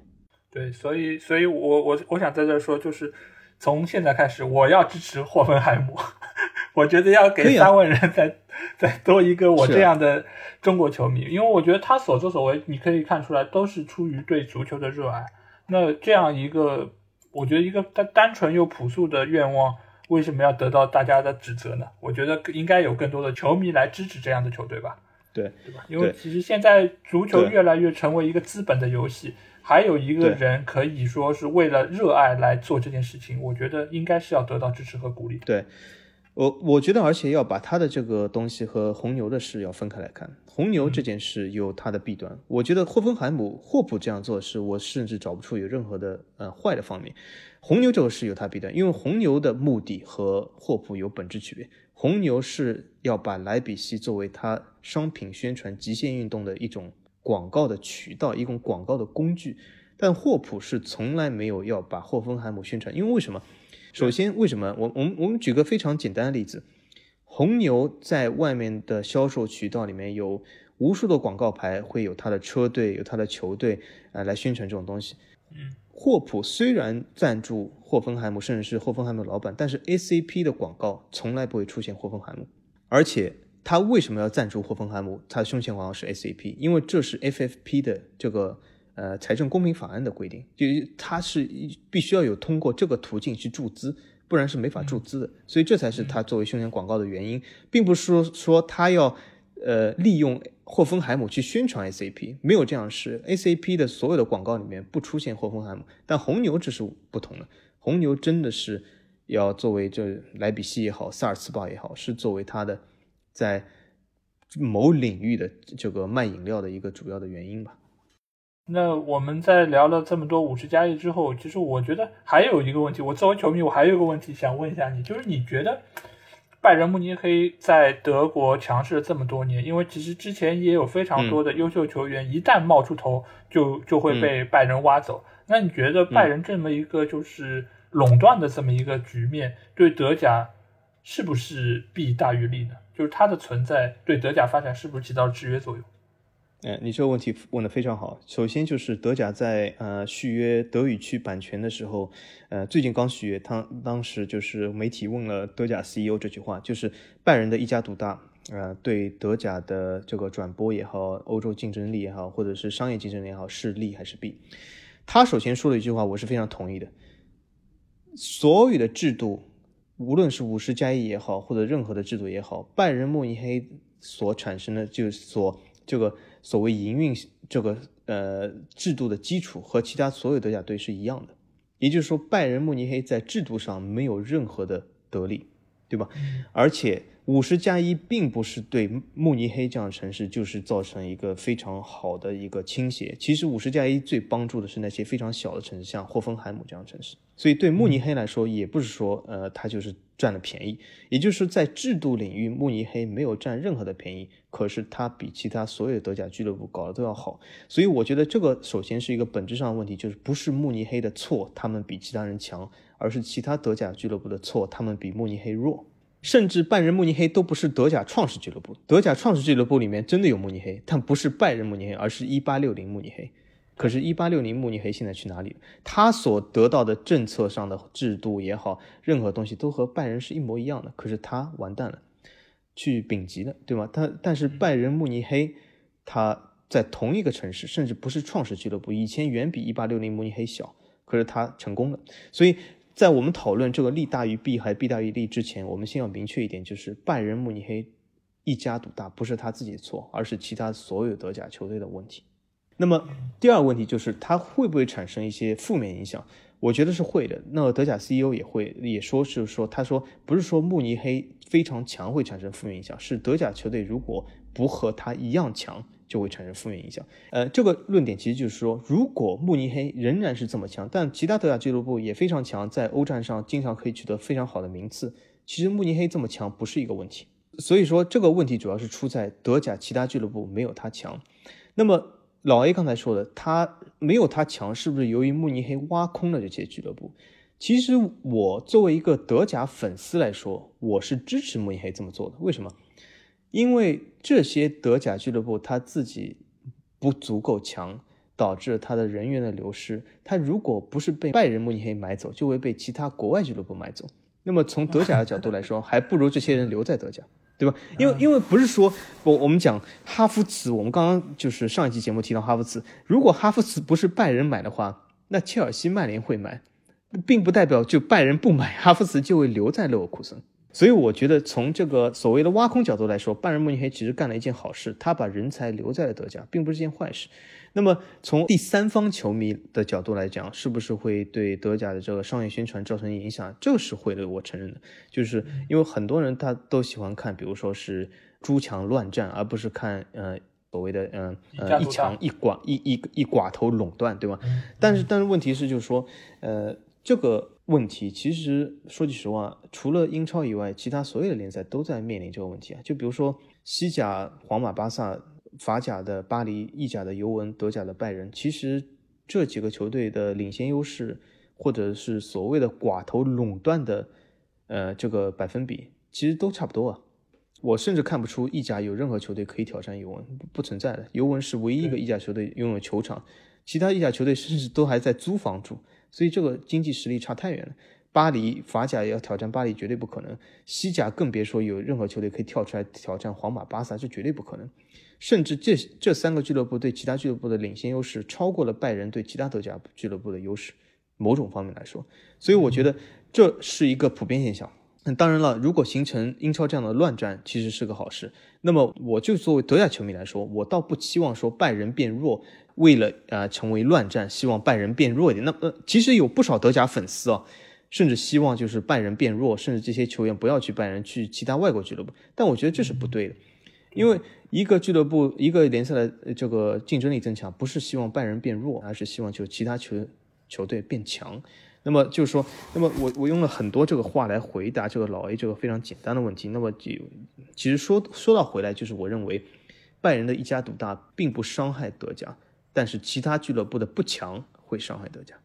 S1: 对，所以，所以我我我想在这说就是。从现在开始，我要支持霍芬海姆。我觉得要给三万人再 再多一个我这样的中国球迷，因为我觉得他所作所为，你可以看出来都是出于对足球的热爱。那这样一个，我觉得一个单单纯又朴素的愿望，为什么要得到大家的指责呢？我觉得应该有更多的球迷来支持这样的球队吧。
S2: 对，
S1: 对吧？因为其实现在足球越来越成为一个资本的游戏。还有一个人可以说是为了热爱来做这件事情，我觉得应该是要得到支持和鼓励。
S2: 对，我我觉得，而且要把他的这个东西和红牛的事要分开来看。红牛这件事有它的弊端，我觉得霍芬海姆、霍普这样做的事，我甚至找不出有任何的呃坏的方面。红牛这个事有它弊端，因为红牛的目的和霍普有本质区别。红牛是要把莱比锡作为它商品宣传极限运动的一种。广告的渠道，一种广告的工具，但霍普是从来没有要把霍芬海姆宣传，因为为什么？首先，为什么？我我们我们举个非常简单的例子，红牛在外面的销售渠道里面有无数的广告牌，会有他的车队，有他的球队啊来宣传这种东西。
S1: 嗯，
S2: 霍普虽然赞助霍芬海姆，甚至是霍芬海姆老板，但是 ACP 的广告从来不会出现霍芬海姆，而且。他为什么要赞助霍芬海姆？他的胸前广告是 ACP，因为这是 FFP 的这个呃财政公平法案的规定，就他是必须要有通过这个途径去注资，不然是没法注资的。所以这才是他作为胸前广告的原因，并不是说说他要呃利用霍芬海姆去宣传 SAP，没有这样事。SAP 的所有的广告里面不出现霍芬海姆，但红牛这是不同的。红牛真的是要作为这莱比锡也好，萨尔茨堡也好，是作为他的。在某领域的这个卖饮料的一个主要的原因吧。
S1: 那我们在聊了这么多五十加一之后，其实我觉得还有一个问题，我作为球迷，我还有一个问题想问一下你，就是你觉得拜仁慕尼黑在德国强势了这么多年，因为其实之前也有非常多的优秀球员，一旦冒出头，就就会被拜仁挖走。那你觉得拜仁这么一个就是垄断的这么一个局面，对德甲是不是弊大于利呢？就是它的存在对德甲发展是不是起到了制约作用？
S2: 哎，你这个问题问的非常好。首先就是德甲在呃续约德语区版权的时候，呃最近刚续约，他当时就是媒体问了德甲 CEO 这句话，就是拜仁的一家独大，呃对德甲的这个转播也好，欧洲竞争力也好，或者是商业竞争力也好，是利还是弊？他首先说了一句话，我是非常同意的，所有的制度。无论是五十加一也好，或者任何的制度也好，拜仁慕尼黑所产生的，就所这个所谓营运这个呃制度的基础和其他所有德甲队是一样的，也就是说，拜仁慕尼黑在制度上没有任何的得利，对吧？而且。五十加一并不是对慕尼黑这样的城市就是造成一个非常好的一个倾斜。其实五十加一最帮助的是那些非常小的城市，像霍芬海姆这样的城市。所以对慕尼黑来说，也不是说呃他就是占了便宜，也就是在制度领域，慕尼黑没有占任何的便宜。可是他比其他所有德甲俱乐部搞得都要好。所以我觉得这个首先是一个本质上的问题，就是不是慕尼黑的错，他们比其他人强，而是其他德甲俱乐部的错，他们比慕尼黑弱。甚至拜仁慕尼黑都不是德甲创始俱乐部，德甲创始俱乐部里面真的有慕尼黑，但不是拜仁慕尼黑，而是一八六零慕尼黑。可是，一八六零慕尼黑现在去哪里了？他所得到的政策上的制度也好，任何东西都和拜仁是一模一样的。可是他完蛋了，去丙级了，对吗？他但是拜仁慕尼黑，他在同一个城市，甚至不是创始俱乐部，以前远比一八六零慕尼黑小，可是他成功了，所以。在我们讨论这个利大于弊还弊大于利之前，我们先要明确一点，就是拜仁慕尼黑一家独大不是他自己的错，而是其他所有德甲球队的问题。那么第二个问题就是它会不会产生一些负面影响？我觉得是会的。那德甲 CEO 也会也说是说，他说不是说慕尼黑非常强会产生负面影响，是德甲球队如果不和他一样强。就会产生负面影响。呃，这个论点其实就是说，如果慕尼黑仍然是这么强，但其他德甲俱乐部也非常强，在欧战上经常可以取得非常好的名次，其实慕尼黑这么强不是一个问题。所以说，这个问题主要是出在德甲其他俱乐部没有他强。那么老 A 刚才说的，他没有他强，是不是由于慕尼黑挖空了这些俱乐部？其实我作为一个德甲粉丝来说，我是支持慕尼黑这么做的。为什么？因为这些德甲俱乐部他自己不足够强，导致他的人员的流失。他如果不是被拜仁慕尼黑买走，就会被其他国外俱乐部买走。那么从德甲的角度来说，还不如这些人留在德甲，对吧？因为因为不是说我我们讲哈弗茨，我们刚刚就是上一期节目提到哈弗茨，如果哈弗茨不是拜仁买的话，那切尔西、曼联会买，并不代表就拜仁不买，哈弗茨就会留在勒沃库森。所以我觉得，从这个所谓的挖空角度来说，拜仁慕尼黑其实干了一件好事，他把人才留在了德甲，并不是件坏事。那么从第三方球迷的角度来讲，是不是会对德甲的这个商业宣传造成影响？这个是会的，我承认的。就是因为很多人他都喜欢看，比如说是诸强乱战，而不是看呃所谓的嗯呃一强一寡一一一寡头垄断，对吗？但是但是问题是就是说呃这个。问题其实说句实话，除了英超以外，其他所有的联赛都在面临这个问题啊。就比如说西甲皇马、巴萨，法甲的巴黎，意甲的尤文，德甲的拜仁，其实这几个球队的领先优势，或者是所谓的寡头垄断的，呃，这个百分比，其实都差不多啊。我甚至看不出意甲有任何球队可以挑战尤文，不存在的。尤文是唯一一个意甲球队拥有球场，其他意甲球队甚至都还在租房住。所以这个经济实力差太远了，巴黎法甲也要挑战巴黎绝对不可能，西甲更别说有任何球队可以跳出来挑战皇马、巴萨，这绝对不可能。甚至这这三个俱乐部对其他俱乐部的领先优势超过了拜仁对其他德甲俱乐部的优势，某种方面来说，所以我觉得这是一个普遍现象。那当然了，如果形成英超这样的乱战，其实是个好事。那么我就作为德甲球迷来说，我倒不期望说拜仁变弱。为了呃成为乱战，希望拜仁变弱一点。那么其实有不少德甲粉丝啊，甚至希望就是拜仁变弱，甚至这些球员不要去拜仁，去其他外国俱乐部。但我觉得这是不对的，因为一个俱乐部一个联赛的这个竞争力增强，不是希望拜仁变弱，而是希望就其他球球队变强。那么就是说，那么我我用了很多这个话来回答这个老 A 这个非常简单的问题。那么就其实说说到回来，就是我认为拜仁的一家独大并不伤害德甲。但是其他俱乐部的不强会伤害德甲。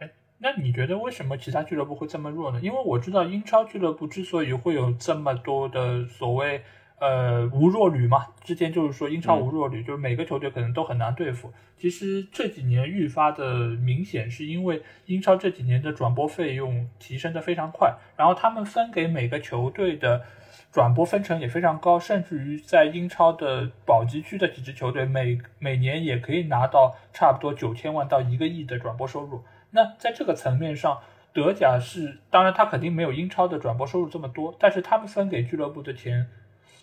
S1: 哎，那你觉得为什么其他俱乐部会这么弱呢？因为我知道英超俱乐部之所以会有这么多的所谓呃无弱旅嘛，之前就是说英超无弱旅，就是每个球队可能都很难对付。其实这几年愈发的明显，是因为英超这几年的转播费用提升的非常快，然后他们分给每个球队的。转播分成也非常高，甚至于在英超的保级区的几支球队，每每年也可以拿到差不多九千万到一个亿的转播收入。那在这个层面上，德甲是当然，它肯定没有英超的转播收入这么多，但是他们分给俱乐部的钱，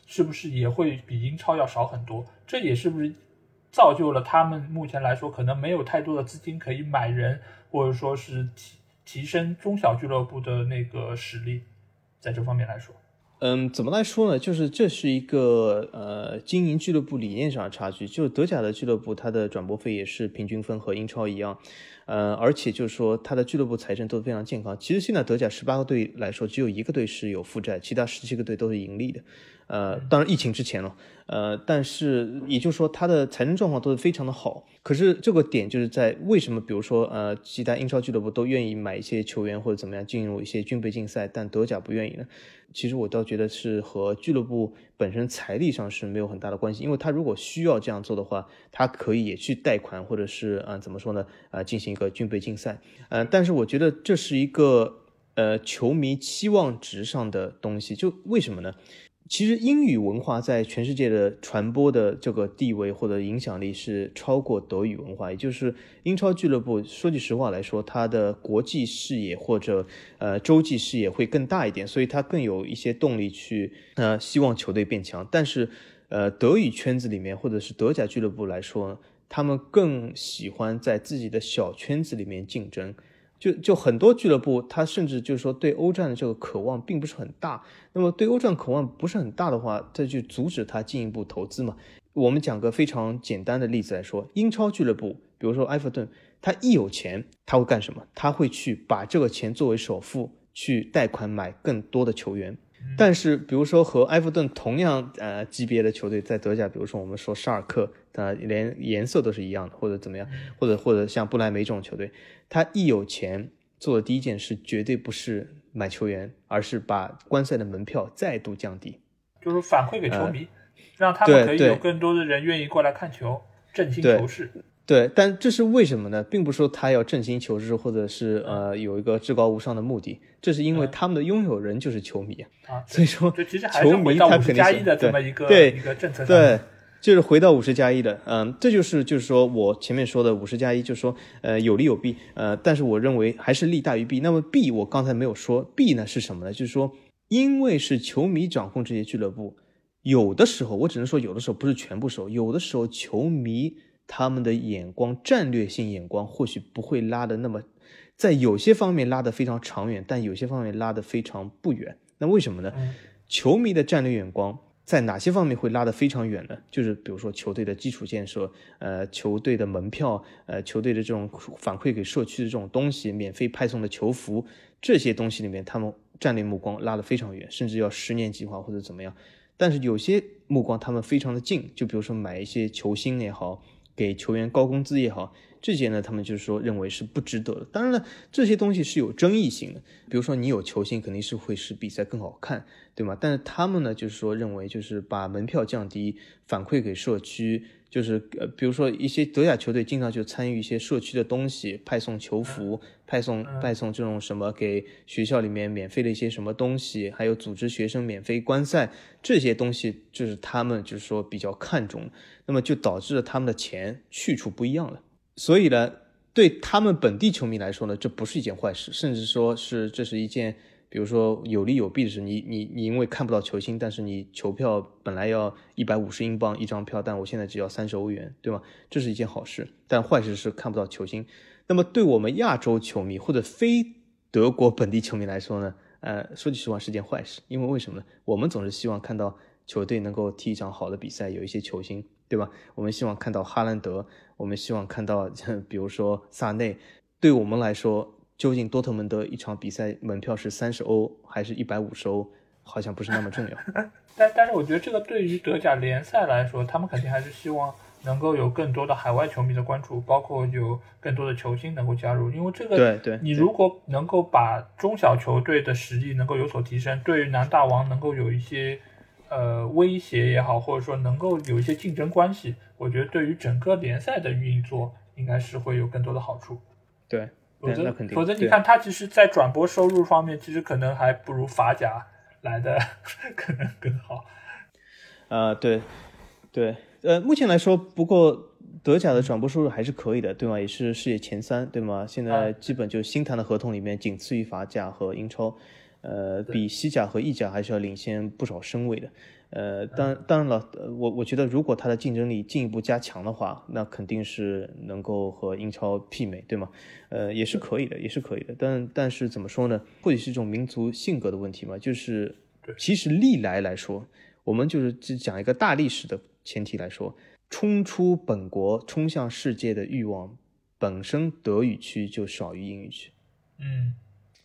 S1: 是不是也会比英超要少很多？这也是不是造就了他们目前来说可能没有太多的资金可以买人，或者说是提提升中小俱乐部的那个实力，在这方面来说。
S2: 嗯，怎么来说呢？就是这是一个呃经营俱乐部理念上的差距。就是德甲的俱乐部，它的转播费也是平均分和英超一样，呃，而且就是说它的俱乐部财政都非常健康。其实现在德甲十八个队来说，只有一个队是有负债，其他十七个队都是盈利的。呃，当然疫情之前了，呃，但是也就是说，他的财政状况都是非常的好。可是这个点就是在为什么，比如说，呃，其他英超俱乐部都愿意买一些球员或者怎么样进入一些军备竞赛，但德甲不愿意呢？其实我倒觉得是和俱乐部本身财力上是没有很大的关系，因为他如果需要这样做的话，他可以也去贷款或者是啊怎么说呢？啊，进行一个军备竞赛。呃，但是我觉得这是一个呃球迷期望值上的东西，就为什么呢？其实英语文化在全世界的传播的这个地位或者影响力是超过德语文化，也就是英超俱乐部说句实话来说，它的国际视野或者呃洲际视野会更大一点，所以它更有一些动力去呃希望球队变强。但是呃德语圈子里面或者是德甲俱乐部来说，他们更喜欢在自己的小圈子里面竞争。就就很多俱乐部，他甚至就是说对欧战的这个渴望并不是很大。那么对欧战渴望不是很大的话，再去阻止他进一步投资嘛。我们讲个非常简单的例子来说，英超俱乐部，比如说埃弗顿，他一有钱，他会干什么？他会去把这个钱作为首付去贷款买更多的球员。但是，比如说和埃弗顿同样呃级别的球队在德甲，比如说我们说沙尔克，呃，连颜色都是一样的，或者怎么样，或者或者像不莱梅这种球队，他一有钱做的第一件事绝对不是买球员，而是把观赛的门票再度降低，
S1: 就是反馈给球迷，让他们可以有更多的人愿意过来看球，振兴球市。
S2: 对，但这是为什么呢？并不是说他要振兴球市，或者是呃有一个至高无上的目的，这是因为他们的拥有人就是球迷
S1: 啊。
S2: 所以说，
S1: 其实还是回到五十加一的这么一个
S2: 对
S1: 一个政策上。
S2: 对，就是回到五十加一的，嗯，这就是就是说我前面说的五十加一，就是说呃有利有弊，呃，但是我认为还是利大于弊。那么弊我刚才没有说，弊呢是什么呢？就是说，因为是球迷掌控这些俱乐部，有的时候我只能说有的时候不是全部时候，有的时候球迷。他们的眼光，战略性眼光或许不会拉的那么，在有些方面拉得非常长远，但有些方面拉得非常不远。那为什么呢？球迷的战略眼光在哪些方面会拉得非常远呢？就是比如说球队的基础建设，呃，球队的门票，呃，球队的这种反馈给社区的这种东西，免费派送的球服，这些东西里面，他们战略目光拉得非常远，甚至要十年计划或者怎么样。但是有些目光他们非常的近，就比如说买一些球星也好。给球员高工资也好，这些呢，他们就是说认为是不值得的。当然了，这些东西是有争议性的。比如说，你有球星，肯定是会使比赛更好看，对吗？但是他们呢，就是说认为就是把门票降低，反馈给社区，就是呃，比如说一些德甲球队经常就参与一些社区的东西，派送球服，派送派送这种什么给学校里面免费的一些什么东西，还有组织学生免费观赛，这些东西就是他们就是说比较看重。那么就导致了他们的钱去处不一样了，所以呢，对他们本地球迷来说呢，这不是一件坏事，甚至说是这是一件，比如说有利有弊的事。你你你因为看不到球星，但是你球票本来要一百五十英镑一张票，但我现在只要三十欧元，对吗？这是一件好事。但坏事是看不到球星。那么对我们亚洲球迷或者非德国本地球迷来说呢，呃，说句实话是件坏事，因为为什么呢？我们总是希望看到球队能够踢一场好的比赛，有一些球星。对吧？我们希望看到哈兰德，我们希望看到，比如说萨内。对我们来说，究竟多特蒙德一场比赛门票是三十欧还是一百五十欧，好像不是那么重要。
S1: 但但是，我觉得这个对于德甲联赛来说，他们肯定还是希望能够有更多的海外球迷的关注，包括有更多的球星能够加入。因为这个，
S2: 对对，
S1: 你如果能够把中小球队的实力能够有所提升，对于南大王能够有一些。呃，威胁也好，或者说能够有一些竞争关系，我觉得对于整个联赛的运作应该是会有更多的好处。
S2: 对，
S1: 否则
S2: 肯定，
S1: 否则你看他其实，在转播收入方面，其实可能还不如法甲来的 可能更好。
S2: 呃，对，对，呃，目前来说，不过德甲的转播收入还是可以的，对吗？也是世界前三，对吗？现在基本就新谈的合同里面仅次于法甲和英超。呃，比西甲和意甲还是要领先不少身位的。呃，当当然了，我我觉得如果它的竞争力进一步加强的话，那肯定是能够和英超媲美，对吗？呃，也是可以的，也是可以的。但但是怎么说呢？或许是一种民族性格的问题嘛。就是其实历来来说，我们就是只讲一个大历史的前提来说，冲出本国、冲向世界的欲望，本身德语区就少于英语区，
S1: 嗯，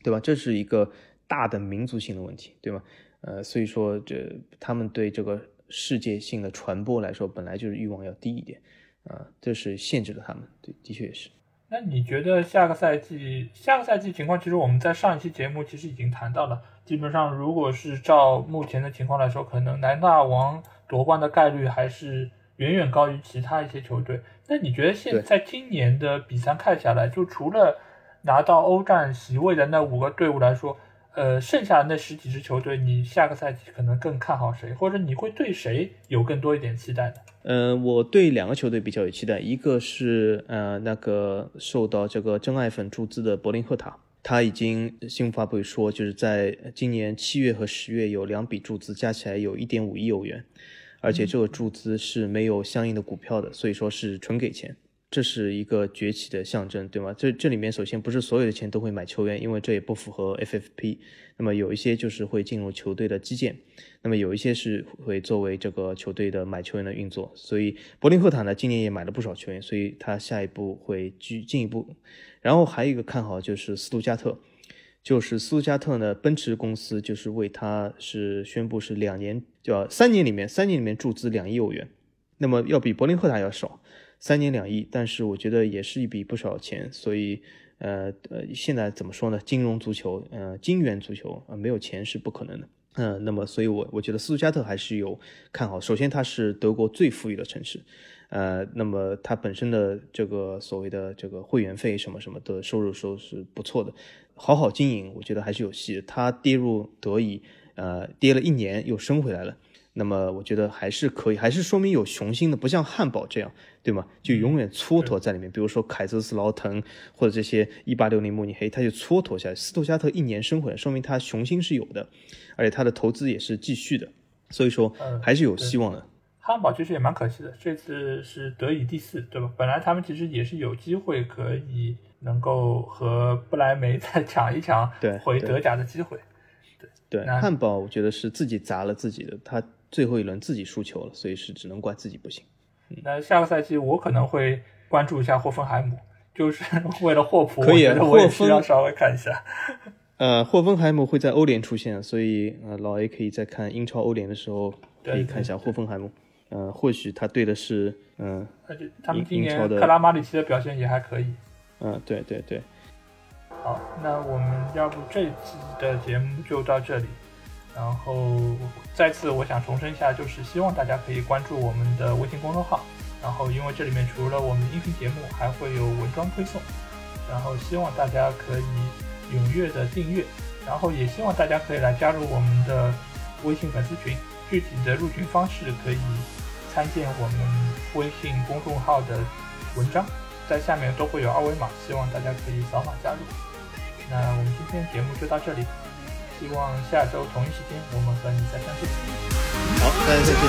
S2: 对吧？这是一个。大的民族性的问题，对吗？呃，所以说这他们对这个世界性的传播来说，本来就是欲望要低一点，啊，这是限制了他们。对，的确也是。
S1: 那你觉得下个赛季，下个赛季情况，其实我们在上一期节目其实已经谈到了。基本上，如果是照目前的情况来说，可能南大王夺冠的概率还是远远高于其他一些球队。那你觉得现在今年的比赛看下来，就除了拿到欧战席位的那五个队伍来说，呃，剩下的那十几支球队，你下个赛季可能更看好谁，或者你会对谁有更多一点期待呢？
S2: 呃，我对两个球队比较有期待，一个是呃那个受到这个真爱粉注资的柏林赫塔，他已经新闻发布会说，就是在今年七月和十月有两笔注资，加起来有一点五亿欧元，而且这个注资是没有相应的股票的，所以说是纯给钱。这是一个崛起的象征，对吗？这这里面首先不是所有的钱都会买球员，因为这也不符合 FFP。那么有一些就是会进入球队的基建，那么有一些是会作为这个球队的买球员的运作。所以柏林赫塔呢，今年也买了不少球员，所以他下一步会进进一步。然后还有一个看好就是斯图加特，就是斯图加特呢，奔驰公司就是为他是宣布是两年，叫三年里面三年里面注资两亿欧元，那么要比柏林赫塔要少。三年两亿，但是我觉得也是一笔不少钱，所以，呃呃，现在怎么说呢？金融足球，呃，金元足球，呃，没有钱是不可能的，嗯，那么，所以我我觉得斯图加特还是有看好。首先，它是德国最富裕的城市，呃，那么它本身的这个所谓的这个会员费什么什么的收入收是不错的，好好经营，我觉得还是有戏。它跌入德乙，呃，跌了一年又升回来了。那么我觉得还是可以，还是说明有雄心的，不像汉堡这样，对吗？就永远蹉跎在里面。比如说凯泽斯劳滕或者这些一八六零慕尼黑，他就蹉跎下来。斯图加特一年升回来，说明他雄心是有的，而且他的投资也是继续的，所以说还是有希望的。
S1: 汉堡其实也蛮可惜的，这次是德乙第四，对吧？本来他们其实也是有机会可以能够和不来梅 再抢一抢回德甲的机会。
S2: 对对，汉堡我觉得是自己砸了自己的，他。最后一轮自己输球了，所以是只能怪自己不行。
S1: 那下个赛季我可能会关注一下霍芬海姆，就是 为了霍普，
S2: 可以，
S1: 我也需要稍微看一下。
S2: 呃，霍芬海姆会在欧联出现，所以呃，老 A 可以在看英超欧联的时候可以看一下霍芬海姆。呃，或许他对的是嗯，
S1: 他们今年克拉马里奇的表现也还可以。
S2: 嗯，对对对。
S1: 好，那我们要不这期的节目就到这里。然后再次，我想重申一下，就是希望大家可以关注我们的微信公众号。然后，因为这里面除了我们音频节目，还会有文章推送。然后，希望大家可以踊跃的订阅。然后，也希望大家可以来加入我们的微信粉丝群。具体的入群方式可以参见我们微信公众号的文章，在下面都会有二维码，希望大家可以扫码加入。那我们今天节目就到这里。希望下周同一时间我们和你再相见。好，大家再见。